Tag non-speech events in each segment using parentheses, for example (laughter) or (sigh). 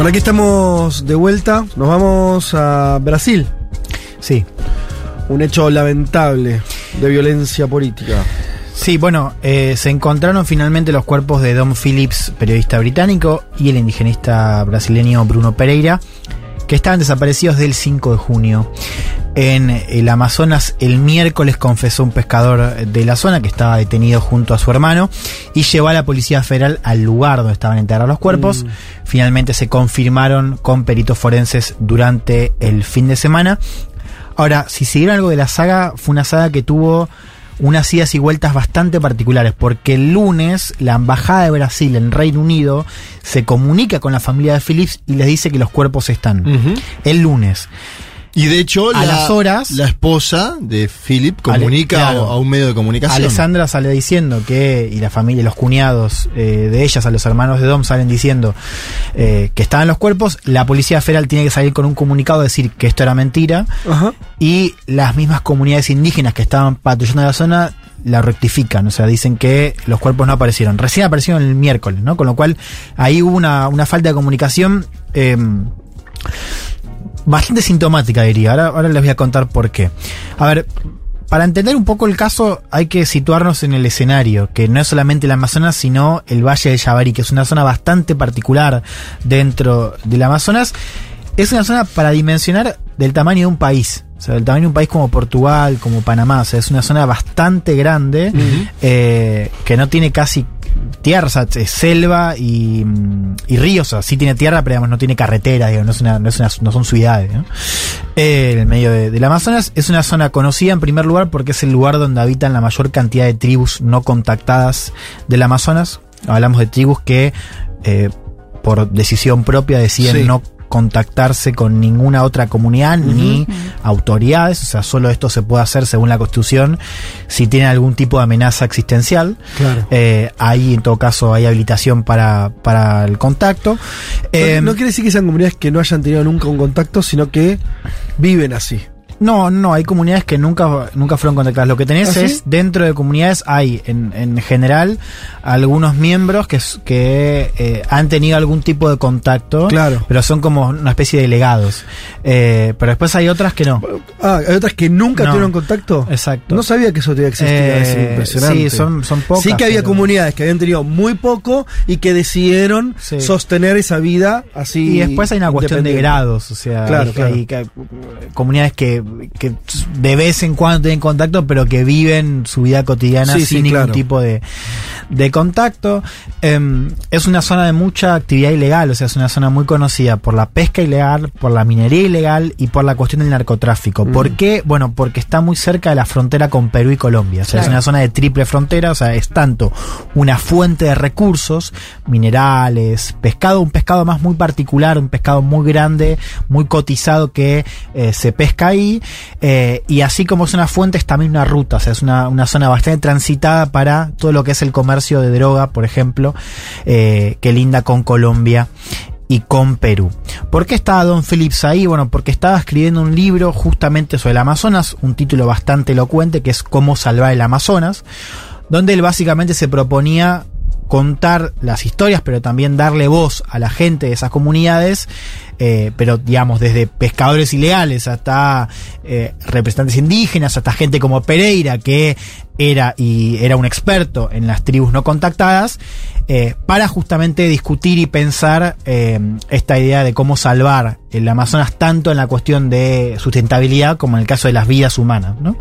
Bueno, aquí estamos de vuelta. Nos vamos a Brasil. Sí. Un hecho lamentable de violencia política. Sí, bueno, eh, se encontraron finalmente los cuerpos de Don Phillips, periodista británico, y el indigenista brasileño Bruno Pereira, que estaban desaparecidos del 5 de junio. En el Amazonas, el miércoles confesó un pescador de la zona que estaba detenido junto a su hermano y llevó a la Policía Federal al lugar donde estaban enterrados los cuerpos. Finalmente se confirmaron con peritos forenses durante el fin de semana. Ahora, si siguieron algo de la saga, fue una saga que tuvo unas idas y vueltas bastante particulares, porque el lunes la Embajada de Brasil en Reino Unido se comunica con la familia de Phillips y les dice que los cuerpos están. El lunes. Y de hecho, A la, las horas- la esposa de Philip comunica Ale- claro. a, a un medio de comunicación. Alessandra sale diciendo que, y la familia, los cuñados eh, de ellas, a los hermanos de Dom, salen diciendo eh, que estaban los cuerpos. La Policía Federal tiene que salir con un comunicado, decir que esto era mentira. Ajá. Y las mismas comunidades indígenas que estaban patrullando la zona la rectifican, o sea, dicen que los cuerpos no aparecieron. Recién aparecieron el miércoles, ¿no? Con lo cual ahí hubo una, una falta de comunicación. eh, bastante sintomática, diría. Ahora, ahora les voy a contar por qué. A ver, para entender un poco el caso hay que situarnos en el escenario, que no es solamente el Amazonas, sino el Valle de Yabarí, que es una zona bastante particular dentro del Amazonas. Es una zona para dimensionar del tamaño de un país. O sea, del tamaño de un país como Portugal, como Panamá. O sea, es una zona bastante grande eh, que no tiene casi tierra, o sea, es selva y, mm, y ríos. O sea, sí tiene tierra, pero digamos, no tiene carretera, digamos, no, es una, no, es una- no son ciudades. ¿no? Eh, en el medio de- del Amazonas es una zona conocida en primer lugar porque es el lugar donde habitan la mayor cantidad de tribus no contactadas del Amazonas. Hablamos de tribus que eh, por decisión propia deciden Sí. no contactarse con ninguna otra comunidad ni autoridades, o sea, solo esto se puede hacer según la Constitución si tiene algún tipo de amenaza existencial. Claro. Eh, ahí en todo caso hay habilitación para, para el contacto. Eh, no, no quiere decir que sean comunidades que no hayan tenido nunca un contacto, sino que viven así. No, no, hay comunidades que nunca, nunca fueron contactadas. Lo que tenés ¿Ah, sí? es, dentro de comunidades hay, en, en general, algunos miembros que, eh, han tenido algún tipo de contacto, Claro. pero son como una especie de delegados. Eh, pero después hay otras que no. Ah, hay otras que nunca No. tuvieron contacto. Exacto. No sabía que eso todavía existía. Eh, es impresionante. sí, son- son pocas, Sí que había pero- comunidades que habían tenido muy poco y que decidieron Sí. sostener esa vida así. Y después hay una cuestión de grados, o sea, Claro, hay, claro. hay que- comunidades que, que de vez en cuando tienen contacto, pero que viven su vida cotidiana Sí, sin sí, ningún claro. tipo de, de contacto. Em, es una zona de mucha actividad ilegal, o sea, es una zona muy conocida por la pesca ilegal, por la minería ilegal y por la cuestión del narcotráfico. Mm. ¿Por qué? Bueno, porque está muy cerca de la frontera con Perú y Colombia, o sea, es una zona de triple frontera, o sea, es tanto una fuente de recursos, minerales, pescado, un pescado más muy particular, un pescado muy grande, muy cotizado que eh, se pesca ahí, eh, y así como es una fuente, es también una ruta, o sea, es una, una zona bastante transitada para todo lo que es el comercio de droga, por ejemplo, eh, que linda con Colombia y con Perú. ¿Por qué estaba Don Phillips ahí? Bueno, porque estaba escribiendo un libro justamente sobre el Amazonas, un título bastante elocuente que es Cómo salvar el Amazonas, donde él básicamente se proponía contar las historias, pero también darle voz a la gente de esas comunidades, eh, pero digamos, desde pescadores ilegales hasta eh, representantes indígenas, hasta gente como Pereira, que era y era un experto en las tribus no contactadas, eh, para justamente discutir y pensar eh, esta idea de cómo salvar el Amazonas tanto en la cuestión de sustentabilidad como en el caso de las vidas humanas. ¿no?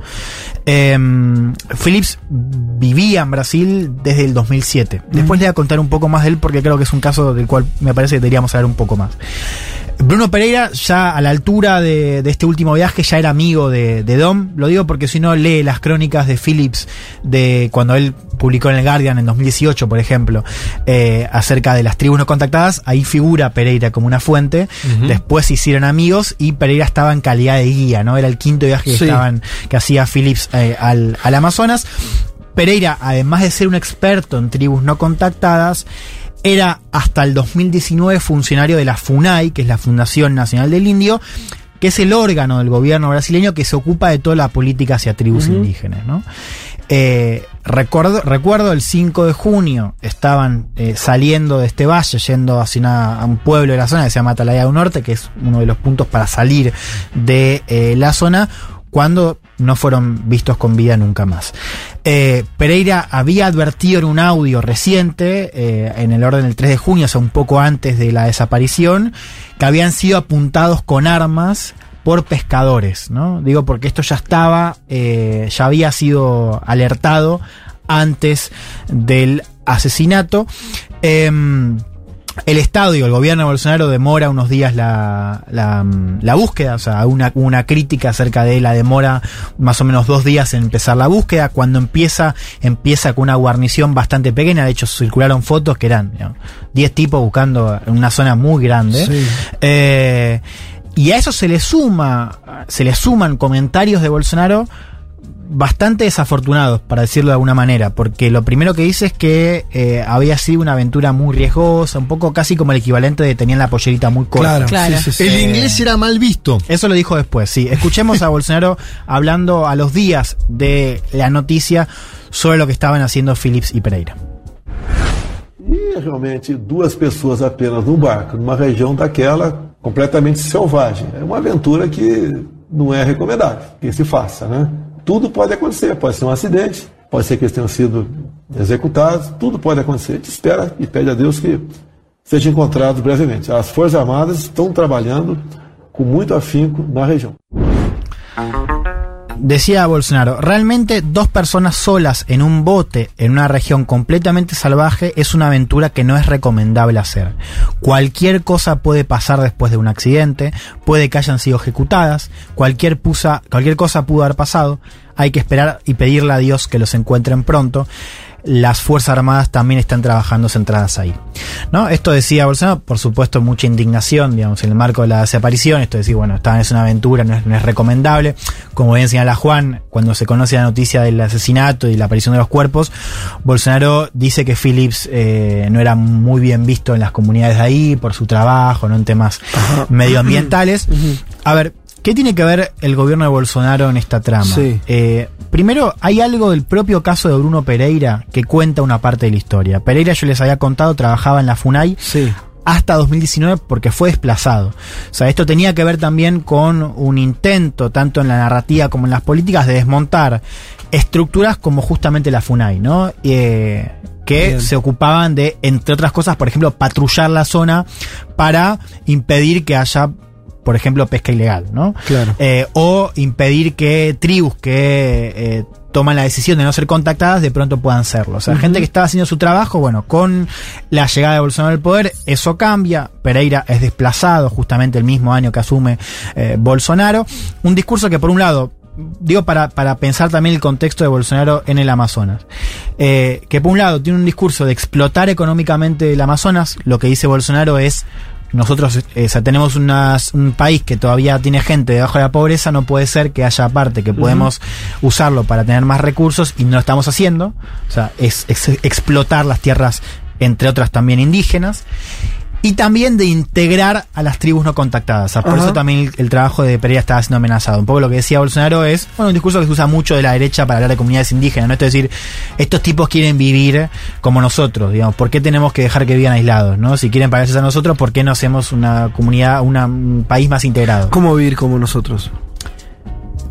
Eh, Phillips vivía en Brasil desde el 2007. Después le voy a contar un poco más de él porque creo que es un caso del cual me parece que deberíamos saber un poco más. Bruno Pereira ya a la altura de, de este último viaje ya era amigo de, de Dom, lo digo porque si no lee las crónicas de Phillips de cuando él publicó en el Guardian en 2018, por ejemplo, eh, acerca de las tribus no contactadas, ahí figura Pereira como una fuente, después se hicieron amigos y Pereira estaba en calidad de guía, ¿no? Era el quinto viaje que, Sí. estaban, que hacía Phillips eh, al, al Amazonas. Pereira, además de ser un experto en tribus no contactadas, era hasta el 2019 funcionario de la FUNAI, que es la Fundación Nacional del Indio, que es el órgano del gobierno brasileño que se ocupa de toda la política hacia tribus indígenas. ¿no? Eh, recuerdo, recuerdo el 5 de junio, estaban eh, saliendo de este valle, yendo hacia una- a un pueblo de la zona que se llama Atalaya del Norte, que es uno de los puntos para salir de eh, la zona, cuando no fueron vistos con vida nunca más. Eh, Pereira había advertido en un audio reciente, eh, en el orden del 3 de junio, o sea, un poco antes de la desaparición, que habían sido apuntados con armas por pescadores, ¿no? Digo porque esto ya estaba, eh, ya había sido alertado antes del asesinato. Em, el Estado y el gobierno de Bolsonaro demora unos días la, la, mm, la búsqueda, o sea, una, una crítica acerca de la demora más o menos dos días en empezar la búsqueda. Cuando empieza, empieza con una guarnición bastante pequeña, de hecho circularon fotos que eran digamos, 10 tipos buscando en una zona muy grande. Sí. Eh, y a eso se le suma, se le suman comentarios de Bolsonaro bastante desafortunados, para decirlo de alguna manera, porque lo primero que dice es que eh, había sido una aventura muy riesgosa, un poco casi como el equivalente de tenían la pollerita muy corta. Claro, Claro. sí, sí, sí. El Eh, inglés era mal visto. Eso lo dijo después, sí. Escuchemos a (laughs) Bolsonaro hablando a los días de la noticia sobre lo que estaban haciendo Phillips y Pereira. E realmente duas pessoas apenas num barco, numa região daquela completamente selvagem. É uma aventura que não é recomendável que se faça, né? Tudo pode acontecer, pode ser um acidente, pode ser que eles tenham sido executados, tudo pode acontecer. A gente espera e pede a Deus que sejam encontrados brevemente. As Forças Armadas estão trabalhando com muito afinco na região. Decía Bolsonaro, realmente dos personas solas en un bote en una región completamente salvaje es una aventura que no es recomendable hacer. Cualquier cosa puede pasar después de un accidente, puede que hayan sido ejecutadas, cualquier, pusa- cualquier cosa pudo haber pasado, hay que esperar y pedirle a Dios que los encuentren pronto. Las Fuerzas Armadas también están trabajando centradas ahí. ¿No? Esto decía Bolsonaro, por supuesto, mucha indignación, digamos, en el marco de la desaparición. Esto decir, bueno, esta es una aventura, no es, no es recomendable. Como bien señala Juan, cuando se conoce la noticia del asesinato y la aparición de los cuerpos, Bolsonaro dice que Phillips eh, no era muy bien visto en las comunidades de ahí por su trabajo, no en temas medioambientales. A ver, ¿qué tiene que ver el gobierno de Bolsonaro en esta trama? Sí. Eh, primero, hay algo del propio caso de Bruno Pereira que cuenta una parte de la historia. Pereira, yo les había contado, trabajaba en la FUNAI Sí. hasta 2019 porque fue desplazado. O sea, esto tenía que ver también con un intento, tanto en la narrativa como en las políticas, de desmontar estructuras como justamente la FUNAI, ¿no? Eh, que Bien. se ocupaban de, entre otras cosas, por ejemplo, patrullar la zona para impedir que haya, por ejemplo, pesca ilegal, ¿no? Claro. Eh, o impedir que tribus que eh, toman la decisión de no ser contactadas de pronto puedan serlo. O sea, gente que estaba haciendo su trabajo, bueno, con la llegada de Bolsonaro al poder, eso cambia. Pereira es desplazado justamente el mismo año que asume eh, Bolsonaro. Un discurso que por un lado digo para, para pensar también el contexto de Bolsonaro en el Amazonas. Eh, que por un lado tiene un discurso de explotar económicamente el Amazonas, lo que dice Bolsonaro es nosotros eh, o sea, tenemos unas- un país que todavía tiene gente debajo de la pobreza, no puede ser que haya parte que podemos usarlo para tener más recursos y no lo estamos haciendo. O sea, es, es explotar las tierras, entre otras también indígenas. Y también de integrar a las tribus no contactadas. Por Ajá. eso también el, el trabajo de Pereira estaba siendo amenazado. Un poco lo que decía Bolsonaro es, bueno, un discurso que se usa mucho de la derecha para hablar de comunidades indígenas, ¿no? Esto es decir, estos tipos quieren vivir como nosotros, digamos, ¿por qué tenemos que dejar que vivan aislados, no? Si quieren parecerse a nosotros, ¿por qué no hacemos una comunidad, una- un país más integrado? ¿Cómo vivir como nosotros?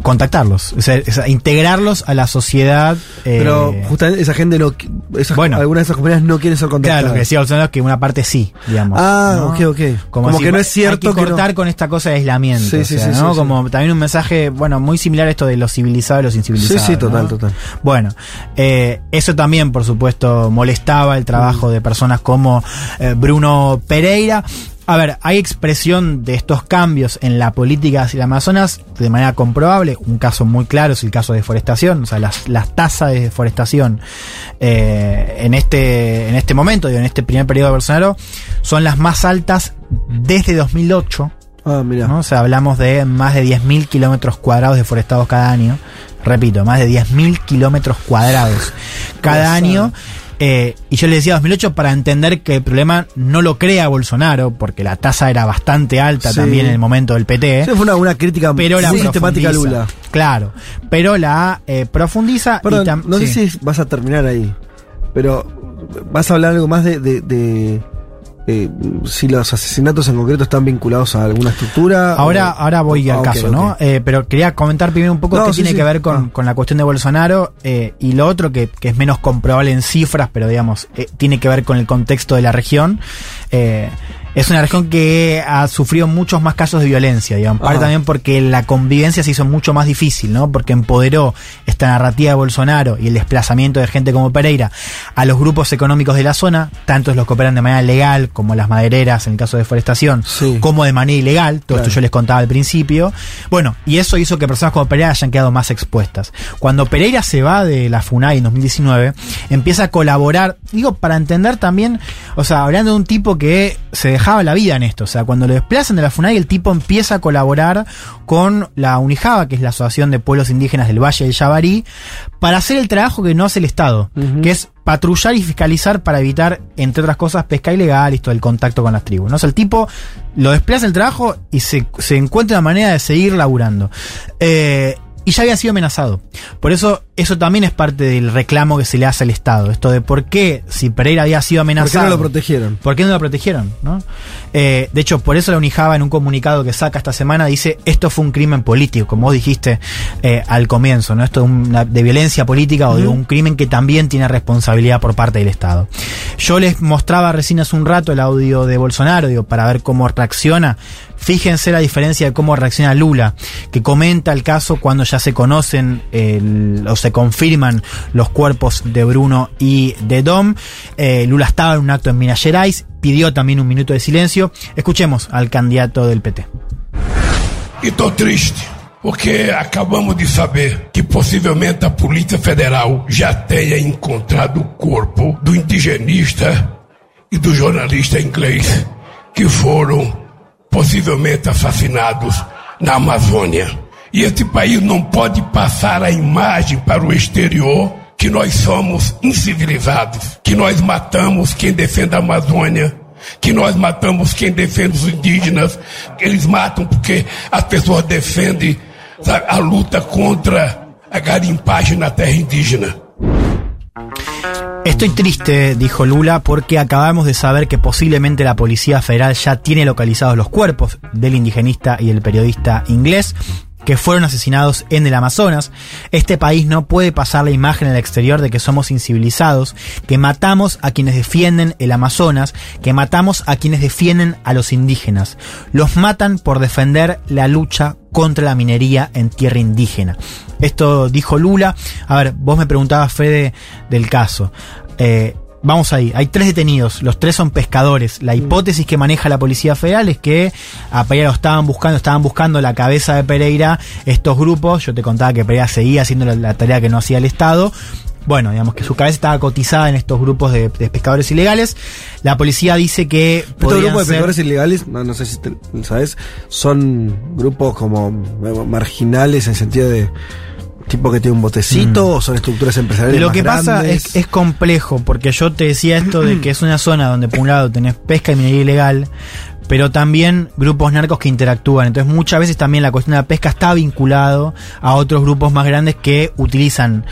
Contactarlos, o sea, integrarlos a la sociedad. eh, Pero justamente esa gente no. Esas, Bueno. algunas de esas comunidades no quieren ser Claro, contactadas. lo que decía Bolsonaro es que una parte sí, digamos. Ah, ¿no? ok, ok. Como si que no es cierto Hay que que no- cortar con esta cosa de aislamiento. Sí, o sí, sea, sí, ¿no? sí, Como también un mensaje, bueno, muy similar a esto de los civilizados y los Sí, incivilizados. sí, total, ¿no? total. Bueno, eh, eso también, por supuesto, molestaba el trabajo de personas como eh, Bruno Pereira. A ver, hay expresión de estos cambios en la política hacia el Amazonas de manera comprobable. Un caso muy claro es el caso de deforestación. O sea, las, las tasas de deforestación eh, en, este, en este momento, digo, en este primer periodo de Bolsonaro, son las más altas desde 2008. Ah, mira. ¿no? O sea, hablamos de más de 10.000 kilómetros cuadrados deforestados cada año. Repito, más de 10.000 kilómetros cuadrados cada año. Eh, y yo le decía 2008 para entender que el problema no lo crea Bolsonaro, porque la tasa era bastante alta Sí. también en el momento del PT. Sí, fue una, una crítica pero la muy sistemática. Lula. Claro, pero la eh, profundiza. y Perdón, tam- no sí. sé si vas a terminar ahí, pero vas a hablar algo más de, de- de, eh, si los asesinatos en concreto están vinculados a alguna estructura. Ahora, o- ahora voy al caso. ¿no? Eh, pero quería comentar primero un poco No, qué sí, tiene sí. que ver con, Ah. con la cuestión de Bolsonaro eh, y lo otro que, que es menos comprobable en cifras, pero digamos, eh, tiene que ver con el contexto de la región. Es una región que ha sufrido muchos más casos de violencia, digamos. Parte también porque la convivencia se hizo mucho más difícil, ¿no? Porque empoderó esta narrativa de Bolsonaro y el desplazamiento de gente como Pereira a los grupos económicos de la zona, tanto los que operan de manera legal, como las madereras en el caso de deforestación, Sí. como de manera ilegal, todo Claro. esto yo les contaba al principio. Bueno, y eso hizo que personas como Pereira hayan quedado más expuestas. Cuando Pereira se va de la FUNAI en 2019, empieza a colaborar, digo, para entender también, o sea, hablando de un tipo que se dejaba la vida en esto, o sea, cuando lo desplazan de la FUNAI, el tipo empieza a colaborar con la UNIJABA, que es la Asociación de Pueblos Indígenas del Valle del Yabarí, para hacer el trabajo que no hace el Estado, que es patrullar y fiscalizar para evitar, entre otras cosas, pesca ilegal y todo el contacto con las tribus. ¿no? O sea, el tipo lo desplaza el trabajo y se, se encuentra una manera de seguir laburando. Eh, y ya había sido amenazado. Por eso, eso también es parte del reclamo que se le hace al Estado. Esto de por qué, si Pereira había sido ¿Por qué amenazado. no lo protegieron? ¿Por qué no lo protegieron? ¿no? Eh, de hecho, por eso la Unijaba en un comunicado que saca esta semana dice esto fue un crimen político, como vos dijiste eh, al comienzo, ¿no? Esto de, una- de violencia política o de un crimen que también tiene responsabilidad por parte del Estado. Yo les mostraba recién hace un rato el audio de Bolsonaro, digo, para ver cómo reacciona. Fíjense la diferencia de cómo reacciona Lula, que comenta el caso cuando ya se conocen el- o se confirman los cuerpos de Bruno y de Dom. Eh, Lula estaba en un acto en Minas Gerais, pidió también un minuto de silencio. Escuchemos al candidato del PT. E tô triste, porque acabamos de saber que possivelmente a Polícia Federal já tenha encontrado o corpo do indigenista e do jornalista inglês que foram possivelmente assassinados na Amazônia. E esse país não pode passar a imagem para o exterior que nós somos incivilizados, que nós matamos quem defende a Amazônia, que nós matamos quem defende os indígenas. Eles matam porque as pessoas defendem a luta contra a garimpagem na terra indígena. Estoy triste, dijo Lula, porque acabamos de saber que posiblemente la Policía Federal ya tiene localizados los cuerpos del indigenista y del periodista inglés que fueron asesinados en el Amazonas. Este país no puede pasar la imagen al exterior de que somos incivilizados, que matamos a quienes defienden el Amazonas, que matamos a quienes defienden a los indígenas. Los matan por defender la lucha contra la minería en tierra indígena. Esto dijo Lula. A ver, vos me preguntabas, Fede, del caso. Eh, Vamos ahí, hay tres detenidos, los tres son pescadores. La hipótesis que maneja la Policía Federal es que a Pereira lo estaban buscando, estaban buscando la cabeza de Pereira, estos grupos, yo te contaba que Pereira seguía haciendo la, la tarea que no hacía el Estado. Bueno, digamos que su cabeza estaba cotizada en estos grupos de, de pescadores ilegales. La policía dice que Estos grupos de ser- pescadores ilegales, no, no sé si te- sabes, son grupos como marginales en el sentido de tipo que tiene un botecito o son estructuras empresariales. Lo más que pasa es, es complejo, porque yo te decía esto de que es una zona donde por un lado tenés pesca y minería ilegal, pero también grupos narcos que interactúan. Entonces muchas veces también la cuestión de la pesca está vinculado a otros grupos más grandes que utilizan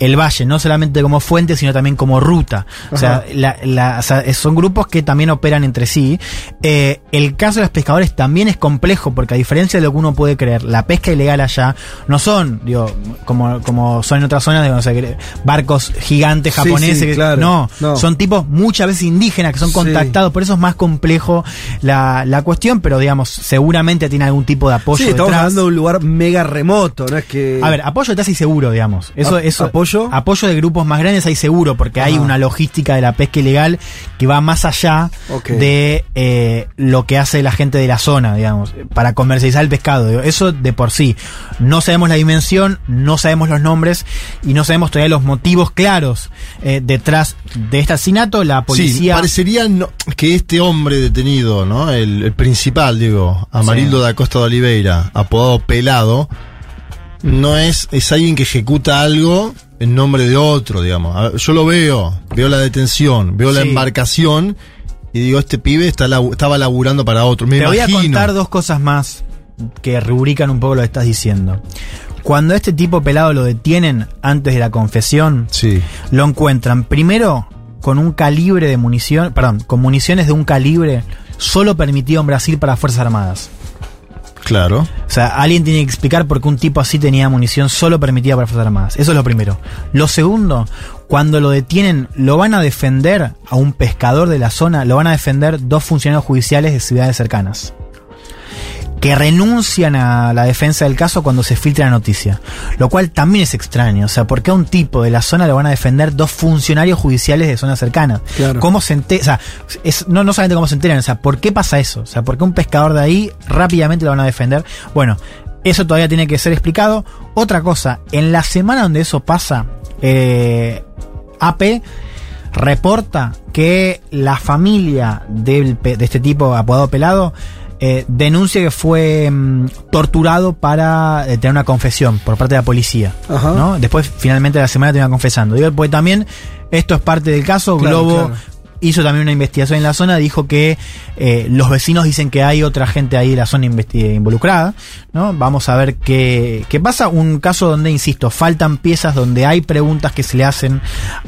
el valle, no solamente como fuente, sino también como ruta. O sea, Ajá. la- la- o sea, son grupos que también operan entre sí. Eh, el caso de los pescadores también es complejo, porque a diferencia de lo que uno puede creer, la pesca ilegal allá no son, digo, como, como son en otras zonas, de, no sé, que- barcos gigantes japoneses, sí, claro. no, No. son tipos muchas veces indígenas que son Sí. contactados, por eso es más complejo la, la cuestión, pero digamos, seguramente tiene algún tipo de apoyo Sí, estamos detrás. hablando de un lugar mega remoto, no es que. A ver, apoyo detrás y seguro, digamos. Eso, A- eso, apoyo apoyo. Apoyo de grupos más grandes hay seguro, porque hay Ajá. una logística de la pesca ilegal que va más allá de eh, lo que hace la gente de la zona, digamos, para comercializar el pescado. Eso de por sí. No sabemos la dimensión, no sabemos los nombres y no sabemos todavía los motivos claros eh, detrás de este asesinato. La Sí, policía. parecería no- que este hombre detenido, ¿no? El, el principal, digo, Amarildo da Costa de Oliveira, apodado Pelado, no es, es alguien que ejecuta algo en nombre de otro, digamos. Ver, Yo lo veo, veo la detención, veo la embarcación y digo, este pibe está labu- estaba laburando para otro. Me Te voy a contar dos cosas más que rubrican un poco lo que estás diciendo. Cuando este tipo pelado lo detienen antes de la confesión, Sí. lo encuentran primero con un calibre de munición, perdón, con municiones de un calibre solo permitido en Brasil para Fuerzas Armadas. Claro. O sea, alguien tiene que explicar por qué un tipo así tenía munición solo permitida para Fuerzas Armadas. Eso es lo primero. Lo segundo, cuando lo detienen, lo van a defender a un pescador de la zona, lo van a defender dos funcionarios judiciales de ciudades cercanas. Que renuncian a la defensa del caso cuando se filtra la noticia. Lo cual también es extraño. O sea, ¿por qué a un tipo de la zona lo van a defender dos funcionarios judiciales de zonas cercanas? Claro. ¿Cómo se enteran? O sea, es, no, no solamente cómo se enteran, o sea, ¿por qué pasa eso? O sea, ¿por qué un pescador de ahí rápidamente lo van a defender? Bueno, eso todavía tiene que ser explicado. Otra cosa, en la semana donde eso pasa, eh, AP reporta que la familia del de este tipo apodado pelado eh, denuncia que fue mm, torturado para eh, tener una confesión por parte de la policía. Ajá. ¿no? Después, finalmente, la semana termina confesando. Digo, porque también esto es parte del caso. Claro, Globo claro. Hizo también una investigación en la zona, dijo que eh, los vecinos dicen que hay otra gente ahí de la zona involucrada, ¿no? Vamos a ver qué, qué pasa. Un caso donde, insisto, faltan piezas, donde hay preguntas que se le hacen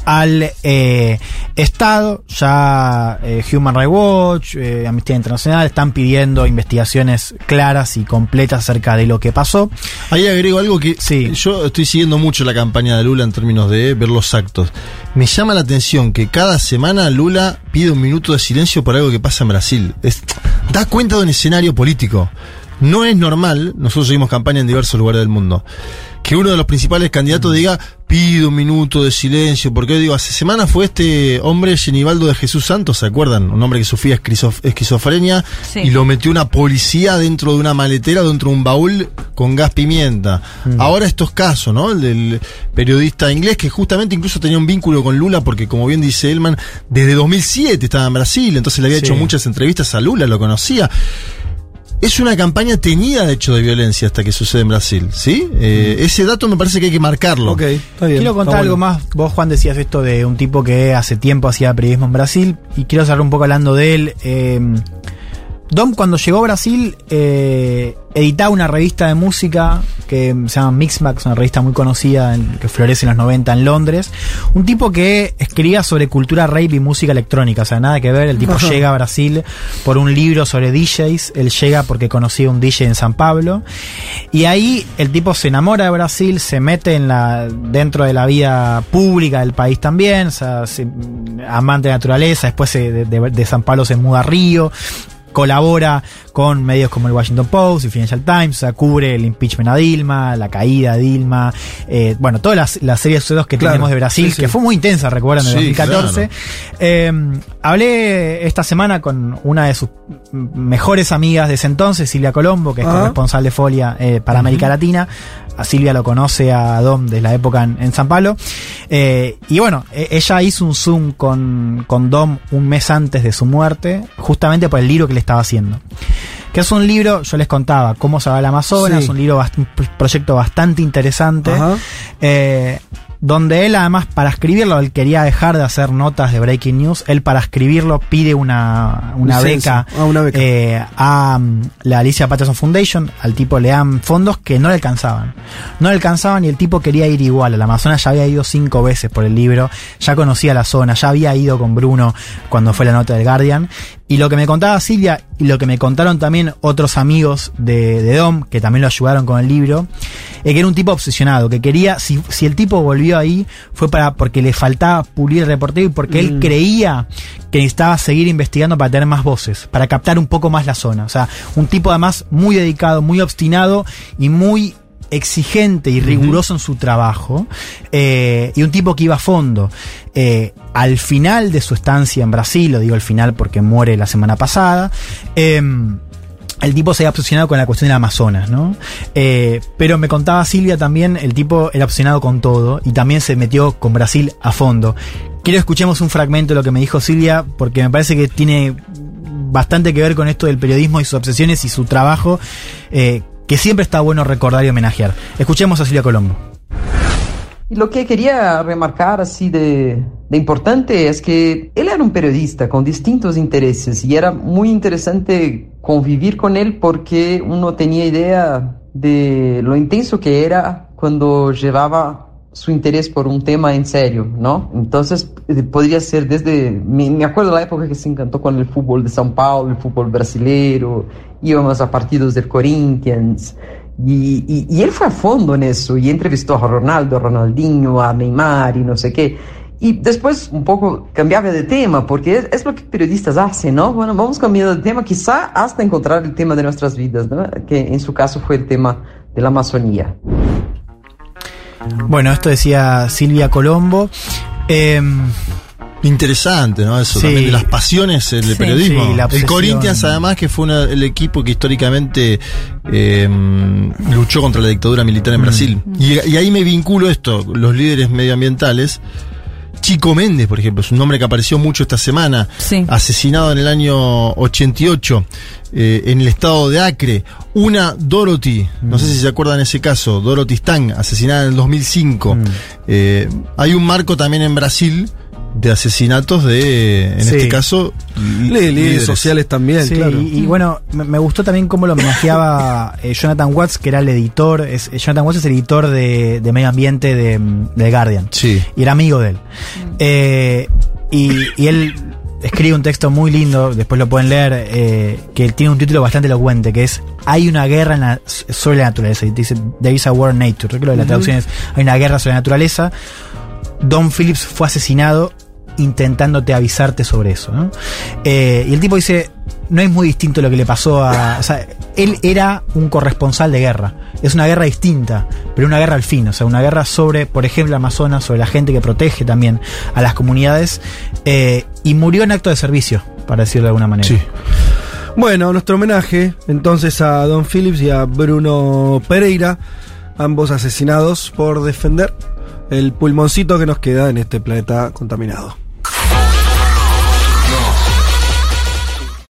al eh, Estado. Ya eh, Human Rights Watch, Amnistía Internacional están pidiendo investigaciones claras y completas acerca de lo que pasó. Ahí agrego algo que Sí. yo estoy siguiendo mucho la campaña de Lula en términos de ver los actos. Me llama la atención que cada semana Lula pide un minuto de silencio por algo que pasa en Brasil. Da cuenta de un escenario político. No es normal, nosotros seguimos campaña en diversos lugares del mundo, que uno de los principales Mm. candidatos diga, pido un minuto de silencio, porque digo, hace semanas fue este hombre Genibaldo de Jesús Santos, ¿se acuerdan? Un hombre que sufría esquizof- esquizofrenia Sí. y lo metió una policía dentro de una maletera, dentro de un baúl con gas pimienta. Mm. Ahora estos casos, ¿no? El del periodista inglés que justamente incluso tenía un vínculo con Lula porque como bien dice Elman, desde 2007 estaba en Brasil, entonces le había Sí. hecho muchas entrevistas a Lula, lo conocía. Es una campaña teñida de hecho de violencia hasta que sucede en Brasil, ¿sí? Eh, ese dato me parece que hay que marcarlo. Ok, está bien. Quiero contar está algo bueno. más. Vos, Juan, decías esto de un tipo que hace tiempo hacía periodismo en Brasil y quiero cerrar un poco hablando de él. Eh, Dom, cuando llegó a Brasil, eh, editaba una revista de música que se llama Mixmax, una revista muy conocida en- que florece en los 90 en Londres. Un tipo que escribía sobre cultura rape y música electrónica, o sea, nada que ver. El tipo Ajá. llega a Brasil por un libro sobre DJs. Él llega porque conocía un DJ en San Pablo. Y ahí el tipo se enamora de Brasil, se mete en la dentro de la vida pública del país también, o sea, se- amante de naturaleza, después se- de, de- de San Pablo se muda a Río, colabora con medios como el Washington Post y Financial Times, o sea, cubre el impeachment a Dilma, la caída de Dilma, eh, bueno, todas las, las series de que Claro, tenemos de Brasil, sí, sí. que fue muy intensa, recuerdan, en Sí, 2014. Eh, hablé esta semana con una de sus mejores amigas de ese entonces, Silvia Colombo, que es Ah. corresponsal de Folia eh, para América Latina. A Silvia lo conoce a Dom desde la época en, en San Pablo. Eh, y bueno, e- ella hizo un Zoom con, con Dom un mes antes de su muerte, justamente por el libro que le estaba haciendo. Que es un libro, yo les contaba, cómo se va al Amazonas, Sí. un libro, un proyecto bastante interesante. Ajá. Eh, donde él además para escribirlo, él quería dejar de hacer notas de Breaking News, él para escribirlo pide una, una beca, Ah, una beca. eh, a mm, la Alicia Patterson Foundation, al tipo le dan fondos que no le alcanzaban. No le alcanzaban y el tipo quería ir igual. Al Amazonas ya había ido cinco veces por el libro, ya conocía la zona, ya había ido con Bruno cuando fue la nota del Guardian. Y lo que me contaba Silvia y lo que me contaron también otros amigos de, de Dom, que también lo ayudaron con el libro, es que era un tipo obsesionado, que quería, si, si el tipo volvió ahí, fue para porque le faltaba pulir el reportero y porque él creía que necesitaba seguir investigando para tener más voces, para captar un poco más la zona. O sea, un tipo además muy dedicado, muy obstinado y muy exigente y riguroso en su trabajo eh, y un tipo que iba a fondo. Eh, al final de su estancia en Brasil, lo digo al final porque muere la semana pasada, em, el tipo se había obsesionado con la cuestión del Amazonas, ¿no? Eh, pero me contaba Silvia también, el tipo era obsesionado con todo y también se metió con Brasil a fondo. Quiero escuchemos un fragmento de lo que me dijo Silvia porque me parece que tiene bastante que ver con esto del periodismo y sus obsesiones y su trabajo, eh, que siempre está bueno recordar y homenajear. Escuchemos a Silvia Colombo. Lo que quería remarcar así de, de, importante es que él era un periodista con distintos intereses y era muy interesante convivir con él porque uno tenía idea de lo intenso que era cuando llevaba su interés por un tema en serio, ¿no? Entonces podría ser desde, me, acuerdo de la época que se encantó con el fútbol de São Paulo, el fútbol brasileiro, íbamos a partidos del Corinthians. Y, y, él fue a fondo en eso y entrevistó a Ronaldo, a Ronaldinho, a Neymar y no sé qué. Y después un poco cambiaba de tema, porque es, lo que periodistas hacen, ¿no? Bueno, vamos cambiando de tema, quizá hasta encontrar el tema de nuestras vidas. Que en su caso fue el tema de la Amazonía. Bueno, esto decía Silvia Colombo. Eh, Interesante, ¿no? Eso Sí. también de las pasiones del Sí, periodismo. sí, la el. Corinthians, además, que fue una- el equipo que históricamente eh, luchó contra la dictadura militar Mm. en Brasil. Y, y ahí me vinculo esto, los líderes medioambientales. Chico Méndez, por ejemplo, es un nombre que apareció mucho esta semana, Sí. asesinado en el año 88 eh, en el estado de Acre. Una Dorothy, no sé si se acuerdan ese caso, Dorothy Stang, asesinada en el 2005. Mm. Eh, hay un marco también en Brasil de asesinatos de, en Sí. este caso, Líderes, líderes. sociales también, Sí, claro. y, y bueno, me, me gustó también cómo lo homenajeaba eh, Jonathan Watts, que era el editor. Es, eh, Jonathan Watts es el editor de, de medio ambiente de, mm, de Guardian. Sí. Y era amigo de él. Eh, y, y él escribe un texto muy lindo, después lo pueden leer, eh, que tiene un título bastante elocuente, que es Hay una guerra en la- sobre la naturaleza. Y dice, There is a war in nature. Creo que lo de la traducción es Hay una guerra sobre la naturaleza. Don Phillips fue asesinado intentándote avisarte sobre eso. ¿no? Eh, y el tipo dice, no es muy distinto lo que le pasó a... Él era un corresponsal de guerra. Es una guerra distinta, pero una guerra al fin. O sea, una guerra sobre, por ejemplo, Amazonas, sobre la gente que protege también a las comunidades. eh, y murió en acto de servicio, para decirlo de alguna manera. Sí. Bueno, nuestro homenaje entonces a Don Phillips y a Bruno Pereira, ambos asesinados por defender el pulmoncito que nos queda en este planeta contaminado.